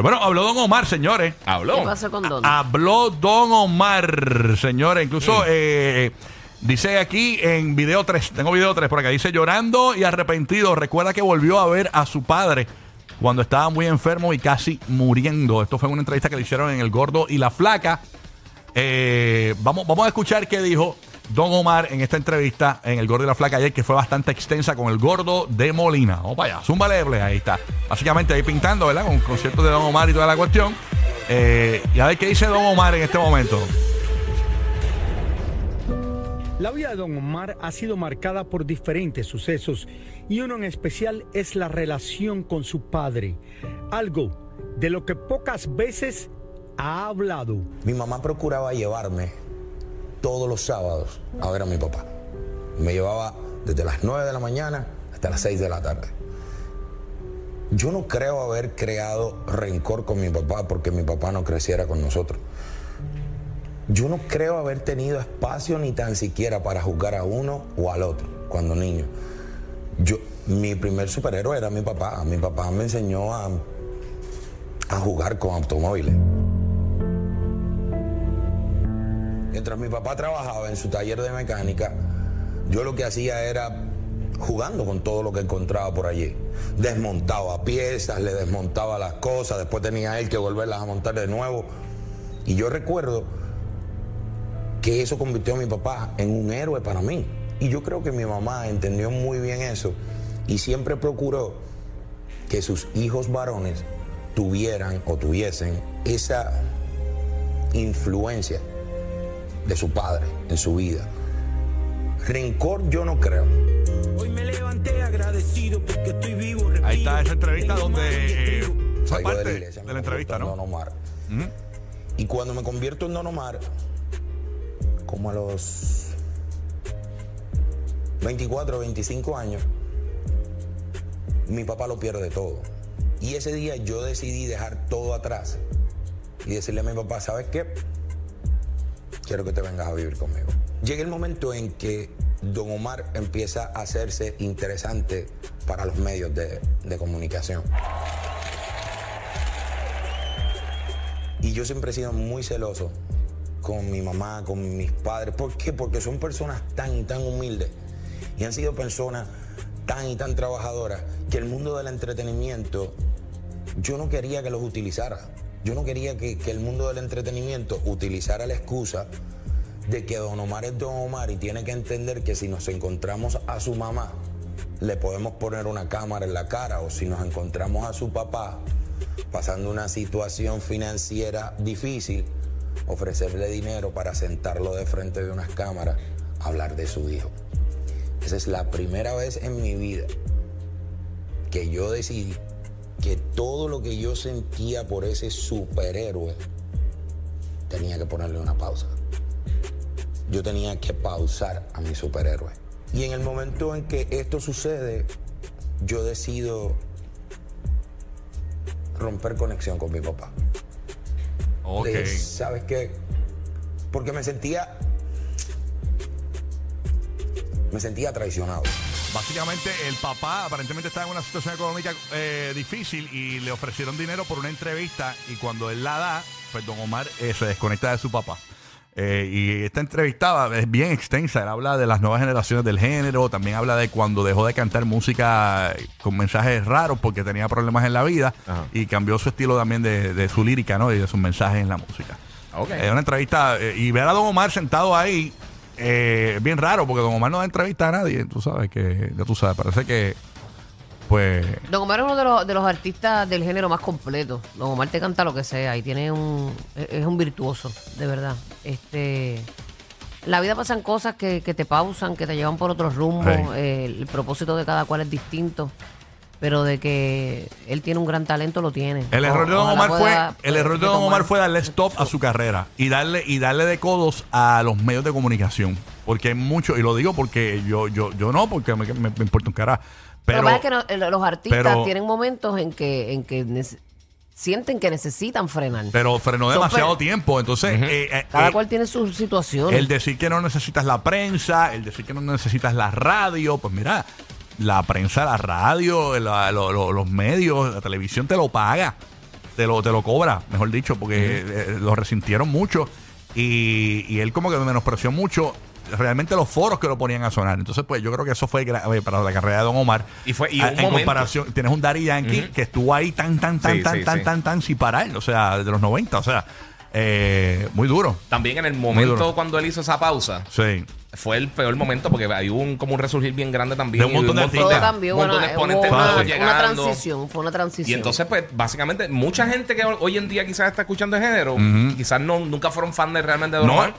Bueno, habló Don Omar, señores. Habló. ¿Qué pasó con Don? Habló Don Omar, señores. Incluso eh, dice aquí en video 3, tengo video 3 por acá, dice llorando y arrepentido. Recuerda que volvió a ver a su padre cuando estaba muy enfermo y casi muriendo. Esto fue una entrevista que le hicieron en El Gordo y la Flaca. Eh, vamos, vamos a escuchar qué dijo Don Omar en esta entrevista en El Gordo y la Flaca ayer, que fue bastante extensa con el Gordo de Molina. Vamos para allá, Zumba Leble, ahí está. Básicamente ahí pintando, ¿verdad? Con conciertos de Don Omar y toda la cuestión. Eh, y a ver qué dice Don Omar en este momento. La vida de Don Omar ha sido marcada por diferentes sucesos y uno en especial es la relación con su padre, algo de lo que pocas veces ha hablado. Mi mamá procuraba llevarme todos los sábados a ver a mi papá. Me llevaba desde las 9 de la mañana hasta las 6 de la tarde. Yo no creo haber creado rencor con mi papá porque mi papá no creciera con nosotros. Yo no creo haber tenido espacio ni tan siquiera para juzgar a uno o al otro cuando niño. Yo, mi primer superhéroe era mi papá. Mi papá me enseñó a, a jugar con automóviles. Mientras mi papá trabajaba en su taller de mecánica, yo lo que hacía era jugando con todo lo que encontraba por allí. Desmontaba piezas, le desmontaba las cosas, después tenía él que volverlas a montar de nuevo. Y yo recuerdo que eso convirtió a mi papá en un héroe para mí. Y yo creo que mi mamá entendió muy bien eso y siempre procuró que sus hijos varones tuvieran o tuviesen esa influencia de su padre en su vida. Rencor yo no creo. Hoy me levanté agradecido porque estoy vivo. Ahí está esa entrevista donde eh, Salgo de parte la de, iglesia, la entrevista, ¿no? Don Omar. Y cuando me convierto en Don Omar, como a los 24, 25 años, mi papá lo pierde todo. Y ese día yo decidí dejar todo atrás y decirle a mi papá, ¿sabes qué? Quiero que te vengas a vivir conmigo. Llega el momento en que Don Omar empieza a hacerse interesante para los medios de, comunicación. Y yo siempre he sido muy celoso con mi mamá, con mis padres. ¿Por qué? Porque son personas tan y tan humildes y han sido personas tan y tan trabajadoras que el mundo del entretenimiento yo no quería que los utilizara. Yo no quería que, el mundo del entretenimiento utilizara la excusa de que Don Omar es Don Omar y tiene que entender que si nos encontramos a su mamá, le podemos poner una cámara en la cara o si nos encontramos a su papá pasando una situación financiera difícil, ofrecerle dinero para sentarlo de frente de unas cámaras, hablar de su hijo. Esa es la primera vez en mi vida que yo decidí que todo lo que yo sentía por ese superhéroe tenía que ponerle una pausa. Yo tenía que pausar a mi superhéroe. Y en el momento en que esto sucede, yo decido romper conexión con mi papá. Ok. De, ¿Sabes qué? Porque me sentía. Me sentía traicionado. Básicamente, el papá aparentemente estaba en una situación económica eh, difícil y le ofrecieron dinero por una entrevista y cuando él la da, pues Don Omar eh, se desconecta de su papá. Eh, y esta entrevista es bien extensa. Él habla de las nuevas generaciones del género, también habla de cuando dejó de cantar música con mensajes raros porque tenía problemas en la vida Ajá. y cambió su estilo también de, de su lírica ¿no? y de sus mensajes en la música. Ok. Es una entrevista y ver a Don Omar sentado ahí eh, es bien raro porque Don Omar no da entrevista a nadie. Tú sabes que, ya tú sabes, parece que pues Don Omar es uno de los, de los artistas del género más completo. Don Omar te canta lo que sea y tiene un es es un virtuoso, de verdad. Este la vida pasan cosas que, que te pausan, que te llevan por otros rumbos. Sí. eh, el propósito de cada cual es distinto. Pero de que él tiene un gran talento, lo tiene. El error de Don Omar fue, pueda, el error de Don. Omar fue darle stop a su carrera y darle y darle de codos a los medios de comunicación, porque hay mucho y lo digo porque yo yo yo no porque me, me- me importa un cara, pero pasa es que no- los artistas pero- tienen momentos en que en que sienten que necesitan frenar. pero frenó demasiado tiempo, entonces eh, eh, Cada eh, cual tiene su situación. el decir que no necesitas la prensa, el decir que no necesitas la radio, pues mira, la prensa, la radio, la- lo- lo- los medios, la televisión te lo paga. te lo, te lo cobra, mejor dicho, porque eh, lo resintieron mucho y, y él como que menospreció mucho realmente los foros que lo ponían a sonar. Entonces, pues yo creo que eso fue grave para la carrera de Don Omar. Y fue- y A- un en momento. comparación, tienes un Daddy Yankee que estuvo ahí tan, tan, tan, Sí, tan, sí, tan, sí. tan, tan, sin parar. O sea, desde los 90. O sea, eh, muy duro. También en el momento cuando él hizo esa pausa, Sí. fue el peor momento porque hay un, como un resurgir bien grande también. De un montón de cambió, bueno, de exponentes hubo nuevos una, transición, fue una transición. Y entonces, pues, básicamente, mucha gente que hoy en día quizás está escuchando el género, quizás no, nunca fueron fan de realmente de Don No, Omar.